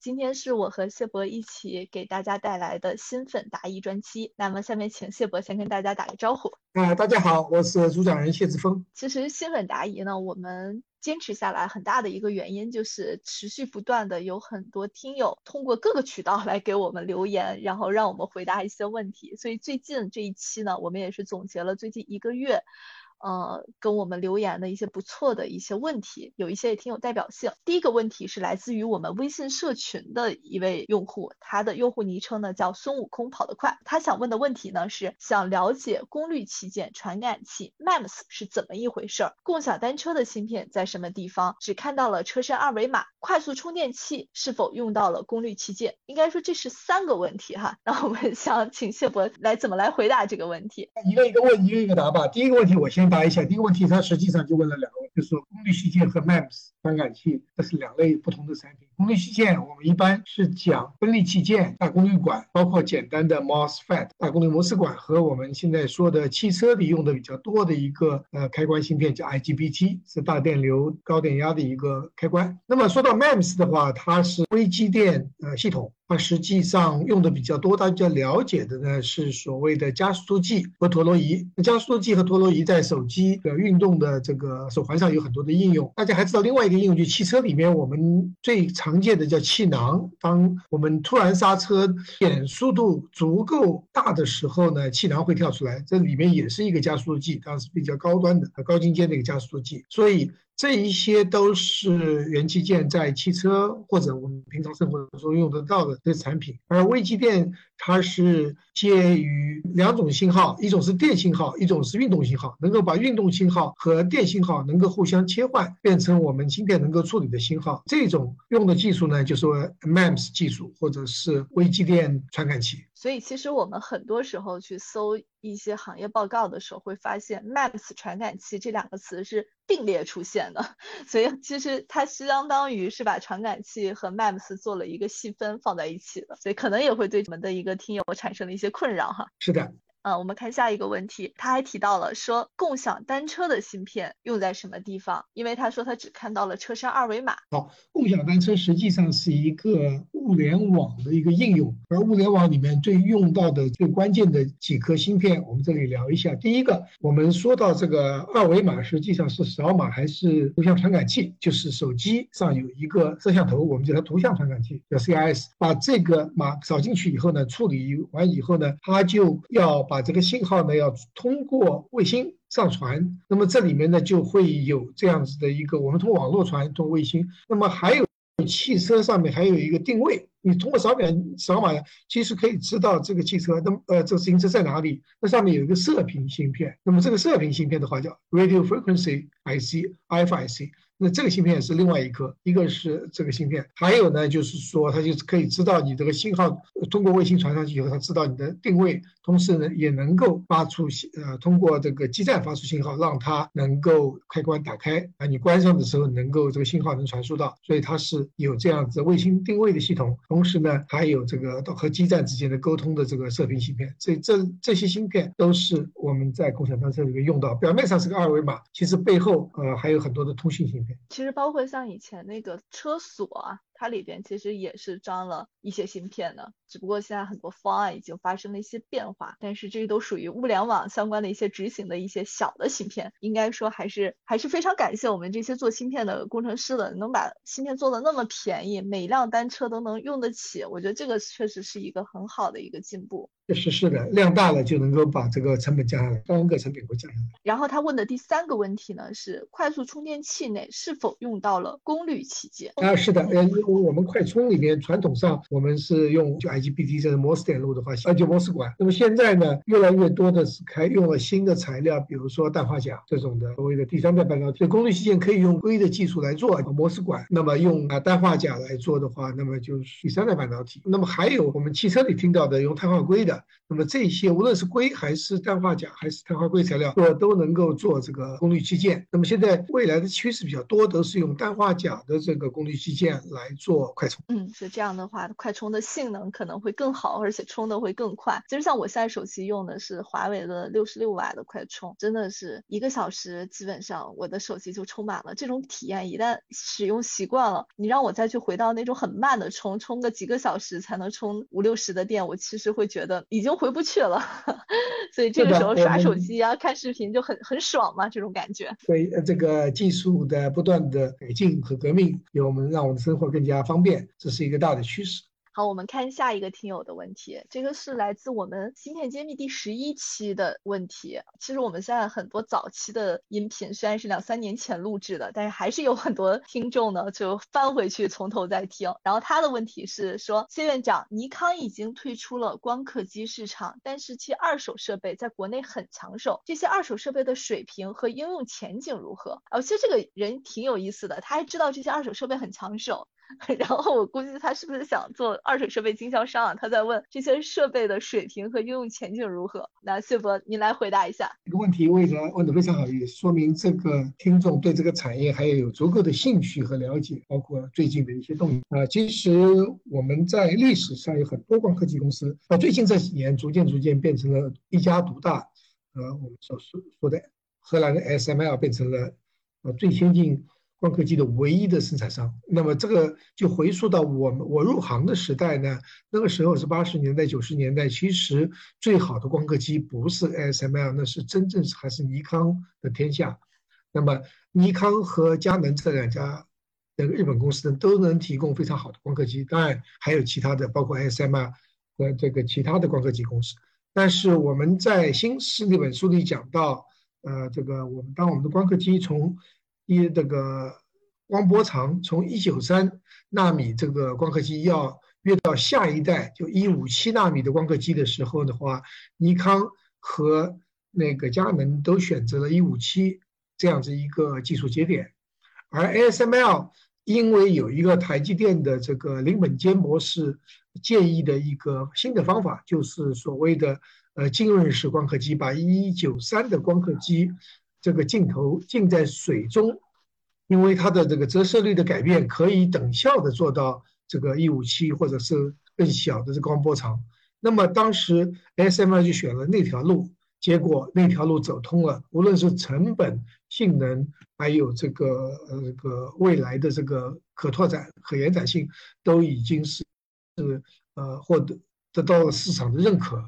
今天是我和谢博一起给大家带来的新粉答疑专期。那么下面请谢博先跟大家打个招呼。啊，大家好，我是主讲人谢志峰。其实新粉答疑呢，我们坚持下来很大的一个原因就是持续不断的有很多听友通过各个渠道来给我们留言，然后让我们回答一些问题。所以最近这一期呢，我们也是总结了最近一个月。呃，跟我们留言的一些不错的一些问题，有一些也挺有代表性。第一个问题是来自于我们微信社群的一位用户，他的用户昵称呢叫孙悟空跑得快。他想问的问题呢是想了解功率器件传感器 MEMS 是怎么一回事儿，共享单车的芯片在什么地方，只看到了车身二维码，快速充电器是否用到了功率器件？应该说这是三个问题哈。那我们想请谢博来怎么来回答这个问题？一个一个问，一个一个答吧。第一个问题我先。答一下第一个问题，他实际上就问了两个问题，就是说功率器件和 MEMS 传感器，这是两类不同的产品。功率器件我们一般是讲分立器件、大功率管，包括简单的 MOSFET 大功率模式管和我们现在说的汽车里用的比较多的一个呃开关芯片叫 IGBT，是大电流高电压的一个开关。那么说到 MEMS 的话，它是微机电呃系统。它实际上用的比较多，大家了解的呢是所谓的加速度计和陀螺仪。加速度计和陀螺仪在手机的运动的这个手环上有很多的应用。大家还知道另外一个应用，就汽车里面我们最常见的叫气囊。当我们突然刹车，减速度足够大的时候呢，气囊会跳出来，这里面也是一个加速度计，当然是比较高端的、高精尖的一个加速度计。所以。这一些都是元器件在汽车或者我们平常生活中用得到的这些产品，而微机电它是介于两种信号，一种是电信号，一种是运动信号，能够把运动信号和电信号能够互相切换，变成我们芯片能够处理的信号。这种用的技术呢，就是 MEMS 技术或者是微机电传感器。所以其实我们很多时候去搜一些行业报告的时候，会发现 “maps 传感器这两个词是并列出现的。所以其实它是相当于是把传感器和 maps 做了一个细分放在一起的，所以可能也会对我们的一个听友产生了一些困扰哈。是的。啊，我们看下一个问题，他还提到了说共享单车的芯片用在什么地方？因为他说他只看到了车身二维码。好，共享单车实际上是一个物联网的一个应用，而物联网里面最用到的最关键的几颗芯片，我们这里聊一下。第一个，我们说到这个二维码，实际上是扫码还是图像传感器？就是手机上有一个摄像头，我们叫它图像传感器，叫 CIS。把这个码扫进去以后呢，处理完以后呢，它就要。把这个信号呢，要通过卫星上传，那么这里面呢就会有这样子的一个，我们通过网络传，通卫星，那么还有汽车上面还有一个定位，你通过扫描扫码，其实可以知道这个汽车，那么呃这个自行车在哪里？那上面有一个射频芯片，那么这个射频芯片的话叫 Radio Frequency IC，IFIC，。那这个芯片是另外一颗，一个是这个芯片，还有呢，就是说它就是可以知道你这个信号通过卫星传上去以后，它知道你的定位，同时呢也能够发出呃通过这个基站发出信号，让它能够开关打开啊，你关上的时候能够这个信号能传输到，所以它是有这样子卫星定位的系统，同时呢还有这个和基站之间的沟通的这个射频芯片，这这这些芯片都是我们在共享单车里面用到，表面上是个二维码，其实背后呃还有很多的通信芯片。其实包括像以前那个车锁。它里边其实也是装了一些芯片的，只不过现在很多方案已经发生了一些变化，但是这都属于物联网相关的一些执行的一些小的芯片，应该说还是还是非常感谢我们这些做芯片的工程师的，能把芯片做的那么便宜，每辆单车都能用得起，我觉得这个确实是一个很好的一个进步。确实是的，量大了就能够把这个成本降下来，单个成本会降下来。然后他问的第三个问题呢是，快速充电器内是否用到了功率器件？啊，是的，呃。我们快充里面传统上我们是用就 IGBT 这个摩斯电路的话，呃就摩斯管。那么现在呢，越来越多的是开用了新的材料，比如说氮化钾这种的所谓的第三代半导体。功率器件可以用硅的技术来做摩斯管，那么用啊氮化钾来做的话，那么就是第三代半导体。那么还有我们汽车里听到的用碳化硅的，那么这些无论是硅还是氮化钾还是碳化硅材料，我都能够做这个功率器件。那么现在未来的趋势比较多，都是用氮化钾的这个功率器件来做快充。嗯，是这样的话，快充的性能可能会更好，而且充的会更快。其实像我现在手机用的是华为的六十六瓦的快充，真的是一个小时基本上我的手机就充满了。这种体验一旦使用习惯了，你让我再去回到那种很慢的充，充个几个小时才能充五六十的电，我其实会觉得已经回不去了。所以这个时候耍手机啊、看视频就很很爽嘛，这种感觉。所以这个技术的不断的改进和革命，给我们让我们的生活更加加方便，这是一个大的趋势。好，我们看下一个听友的问题，这个是来自我们芯片揭秘第十一期的问题。其实我们现在很多早期的音频虽然是两三年前录制的，但是还是有很多听众呢就翻回去从头再听。然后他的问题是说，谢院长，尼康已经退出了光刻机市场，但是其二手设备在国内很抢手，这些二手设备的水平和应用前景如何？哦，其实这个人挺有意思的，他还知道这些二手设备很抢手。然后我估计他是不是想做二手设备经销商啊？他在问这些设备的水平和应用前景如何？那谢博，您来回答一下。这个问题为什么问的非常好，也说明这个听众对这个产业还有有足够的兴趣和了解，包括最近的一些动向啊。其实我们在历史上有很多光科技公司，到最近这几年逐渐逐渐变成了一家独大。呃，我们所说说的荷兰的 SML 变成了呃最先进。光刻机的唯一的生产商，那么这个就回溯到我们我入行的时代呢，那个时候是八十年代九十年代，其实最好的光刻机不是 ASML，那是真正还是尼康的天下。那么尼康和佳能这两家那个日本公司呢，都能提供非常好的光刻机，当然还有其他的，包括 SML 和这个其他的光刻机公司。但是我们在新诗那本书里讲到，呃，这个我们当我们的光刻机从一这个光波长从一九三纳米这个光刻机要跃到下一代就一五七纳米的光刻机的时候的话，尼康和那个佳能都选择了一五七这样子一个技术节点，而 ASML 因为有一个台积电的这个零本间模式建议的一个新的方法，就是所谓的呃浸润式光刻机，把一九三的光刻机。这个镜头浸在水中，因为它的这个折射率的改变可以等效的做到这个一五七或者是更小的这光波长。那么当时 ASML 就选了那条路，结果那条路走通了，无论是成本、性能，还有这个呃这个未来的这个可拓展、可延展性，都已经是是呃获得得到了市场的认可。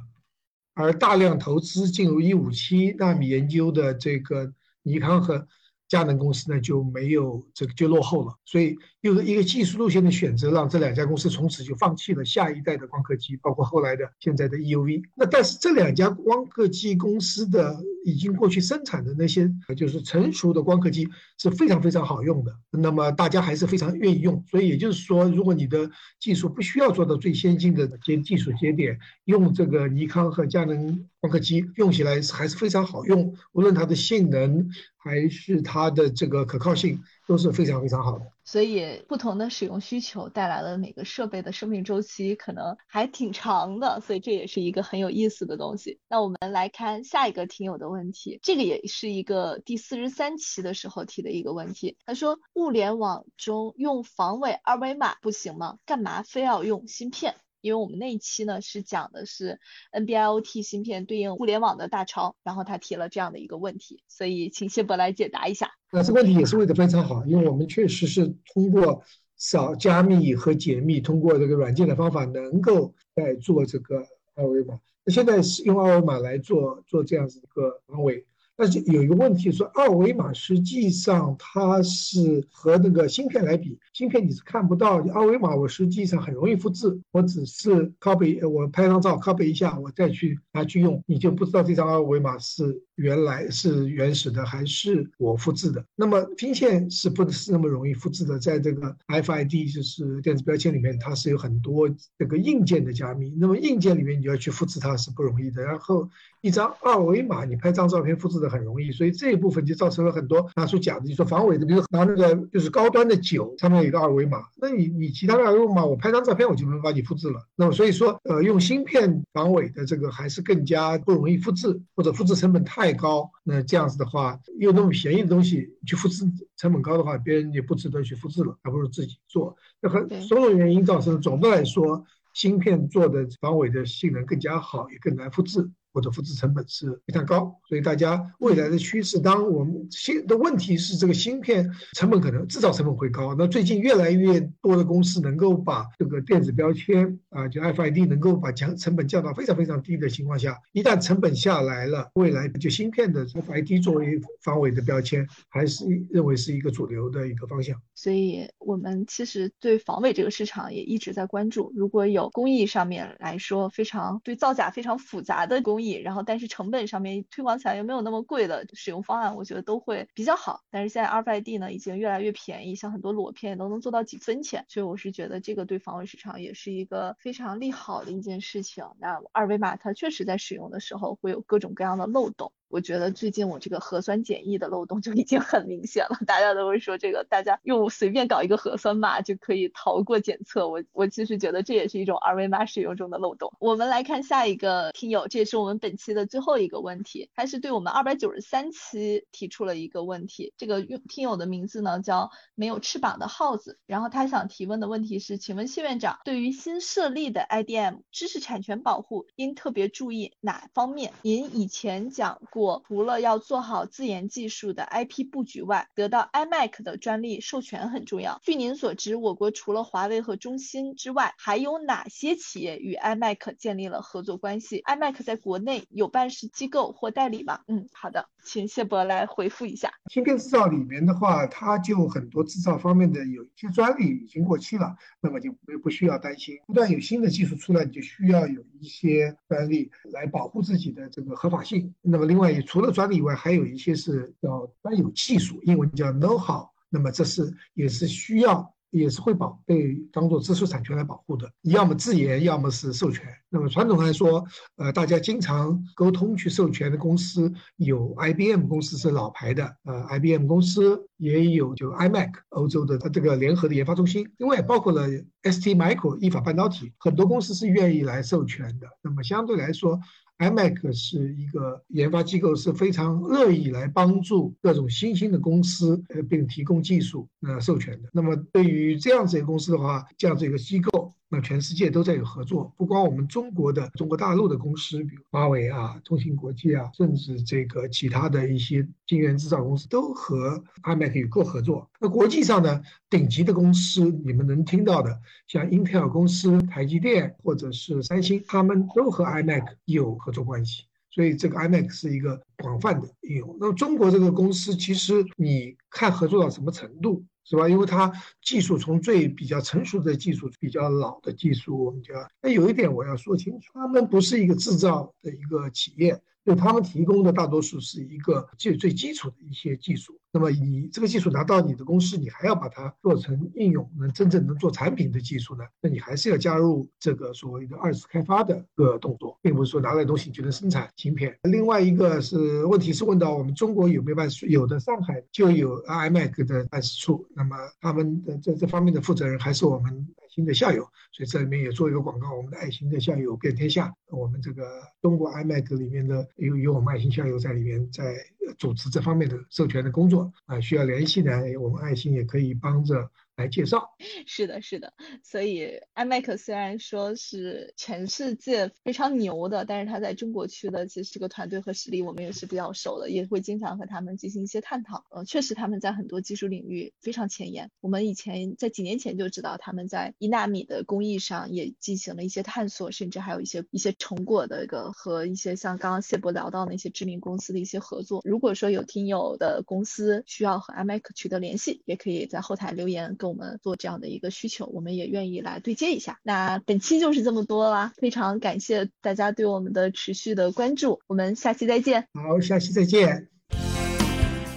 而大量投资进入一五七纳米研究的这个尼康和佳能公司呢，就没有这个就落后了。所以，又一个技术路线的选择，让这两家公司从此就放弃了下一代的光刻机，包括后来的现在的 EUV。那但是这两家光刻机公司的已经过去生产的那些就是成熟的光刻机是非常非常好用的，那么大家还是非常愿意用。所以也就是说，如果你的技术不需要做到最先进的节技术节点，用这个尼康和佳能光刻机用起来还是非常好用，无论它的性能。还是它的这个可靠性都是非常非常好的，所以不同的使用需求带来了每个设备的生命周期可能还挺长的，所以这也是一个很有意思的东西。那我们来看下一个听友的问题，这个也是一个第四十三期的时候提的一个问题。他说，物联网中用防伪二维码不行吗？干嘛非要用芯片？因为我们那一期呢是讲的是 NB-IoT 芯片对应互联网的大潮，然后他提了这样的一个问题，所以请谢博来解答一下。那这个问题也是问的非常好，因为我们确实是通过扫加密和解密，通过这个软件的方法，能够在做这个二维码。那现在是用二维码来做做这样子一个防伪，但是有一个问题，说二维码实际上它是和那个芯片来比，芯片你是看不到，二维码我实际上很容易复制，我只是 copy，我拍张照 copy 一下，我再去拿去用，你就不知道这张二维码是。原来是原始的还是我复制的？那么拼线是不是那么容易复制的？在这个 FID 就是电子标签里面，它是有很多这个硬件的加密。那么硬件里面你要去复制它是不容易的。然后一张二维码，你拍张照片复制的很容易，所以这一部分就造成了很多拿出假的，就说防伪的，比如拿那个就是高端的酒上面有一个二维码，那你你其他的二维码我拍张照片我就能把你复制了。那么所以说呃用芯片防伪的这个还是更加不容易复制，或者复制成本太。太高，那这样子的话，又那么便宜的东西去复制，成本高的话，别人也不值得去复制了，还不如自己做。那很种种原因造成，总的来说，芯片做的防伪的性能更加好，也更难复制。或者复制成本是非常高，所以大家未来的趋势，当我们芯的问题是这个芯片成本可能制造成本会高。那最近越来越多的公司能够把这个电子标签啊，就 FID 能够把降成本降到非常非常低的情况下，一旦成本下来了，未来就芯片的 FID 作为防伪的标签，还是认为是一个主流的一个方向。所以我们其实对防伪这个市场也一直在关注。如果有工艺上面来说非常对造假非常复杂的工艺，然后，但是成本上面推广起来又没有那么贵的使用方案，我觉得都会比较好。但是现在 RFID 呢，已经越来越便宜，像很多裸片都能做到几分钱，所以我是觉得这个对防伪市场也是一个非常利好的一件事情。那二维码它确实在使用的时候会有各种各样的漏洞。我觉得最近我这个核酸检疫的漏洞就已经很明显了，大家都会说这个，大家用随便搞一个核酸码就可以逃过检测。我我其实觉得这也是一种二维码使用中的漏洞。我们来看下一个听友，这也是我们本期的最后一个问题，他是对我们二百九十三期提出了一个问题。这个用听友的名字呢叫没有翅膀的耗子，然后他想提问的问题是，请问谢院长，对于新设立的 IDM 知识产权保护应特别注意哪方面？您以前讲过。我除了要做好自研技术的 IP 布局外，得到 iMac 的专利授权很重要。据您所知，我国除了华为和中兴之外，还有哪些企业与 iMac 建立了合作关系？iMac 在国内有办事机构或代理吗？嗯，好的，请谢博来回复一下。芯片制造里面的话，它就很多制造方面的有一些专利已经过期了，那么就不不需要担心。不断有新的技术出来，你就需要有一些专利来保护自己的这个合法性。那么另外。除了专利以外，还有一些是叫专有技术，英文叫 know-how。那么这是也是需要，也是会保被当做知识产权来保护的。要么自研，要么是授权。那么传统来说，呃，大家经常沟通去授权的公司有 IBM 公司是老牌的，呃，IBM 公司也有就 iMac 欧洲的它这个联合的研发中心，另外包括了 STMicro 意法半导体，很多公司是愿意来授权的。那么相对来说。iMac 是一个研发机构，是非常乐意来帮助各种新兴的公司，呃，并提供技术呃授权的。那么对于这样子一个公司的话，这样子一个机构。那全世界都在有合作，不光我们中国的中国大陆的公司，比如华为啊、中芯国际啊，甚至这个其他的一些晶圆制造公司都和 iMac 有过合作。那国际上呢，顶级的公司你们能听到的，像 Intel 公司、台积电或者是三星，他们都和 iMac 有合作关系。所以这个 iMac 是一个广泛的应用。那么中国这个公司，其实你看合作到什么程度？是吧？因为它技术从最比较成熟的技术，比较老的技术，我们讲。那有一点我要说清楚，他们不是一个制造的一个企业。就他们提供的大多数是一个最最基础的一些技术，那么你这个技术拿到你的公司，你还要把它做成应用，能真正能做产品的技术呢？那你还是要加入这个所谓的二次开发的个动作，并不是说拿来东西就能生产芯片。另外一个是问题是问到我们中国有没有办事？有的，上海就有 iMac 的办事处，那么他们的这这方面的负责人还是我们。新的校友，所以这里面也做一个广告。我们的爱心的校友遍天下，我们这个中国 iMac 里面的有有我们爱心校友在里面，在组织这方面的授权的工作啊，需要联系的，我们爱心也可以帮着来介绍。是的，是的。所以 iMac 虽然说是全世界非常牛的，但是它在中国区的其实这个团队和实力我们也是比较熟的，也会经常和他们进行一些探讨。呃，确实他们在很多技术领域非常前沿。我们以前在几年前就知道他们在一纳米的工艺上也进行了一些探索，甚至还有一些一些成果的一个和一些像刚刚谢博聊到那些知名公司的一些合作。如果说有听友的公司需要和 iMac 取得联系，也可以在后台留言跟我们做这样的一个需求，我们也愿意来对接一下。那本期就是这么多啦，非常感谢大家对我们的持续的关注，我们下期再见。好，下期再见。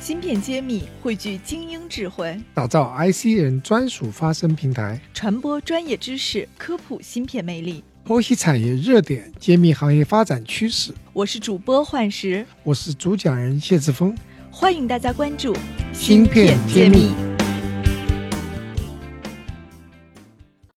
芯片揭秘，汇聚精英智慧，打造 IC 人专属发声平台，传播专业知识，科普芯片魅力，剖析产业热点，揭秘行业发展趋势。我是主播幻石，我是主讲人谢志峰，欢迎大家关注芯片揭秘。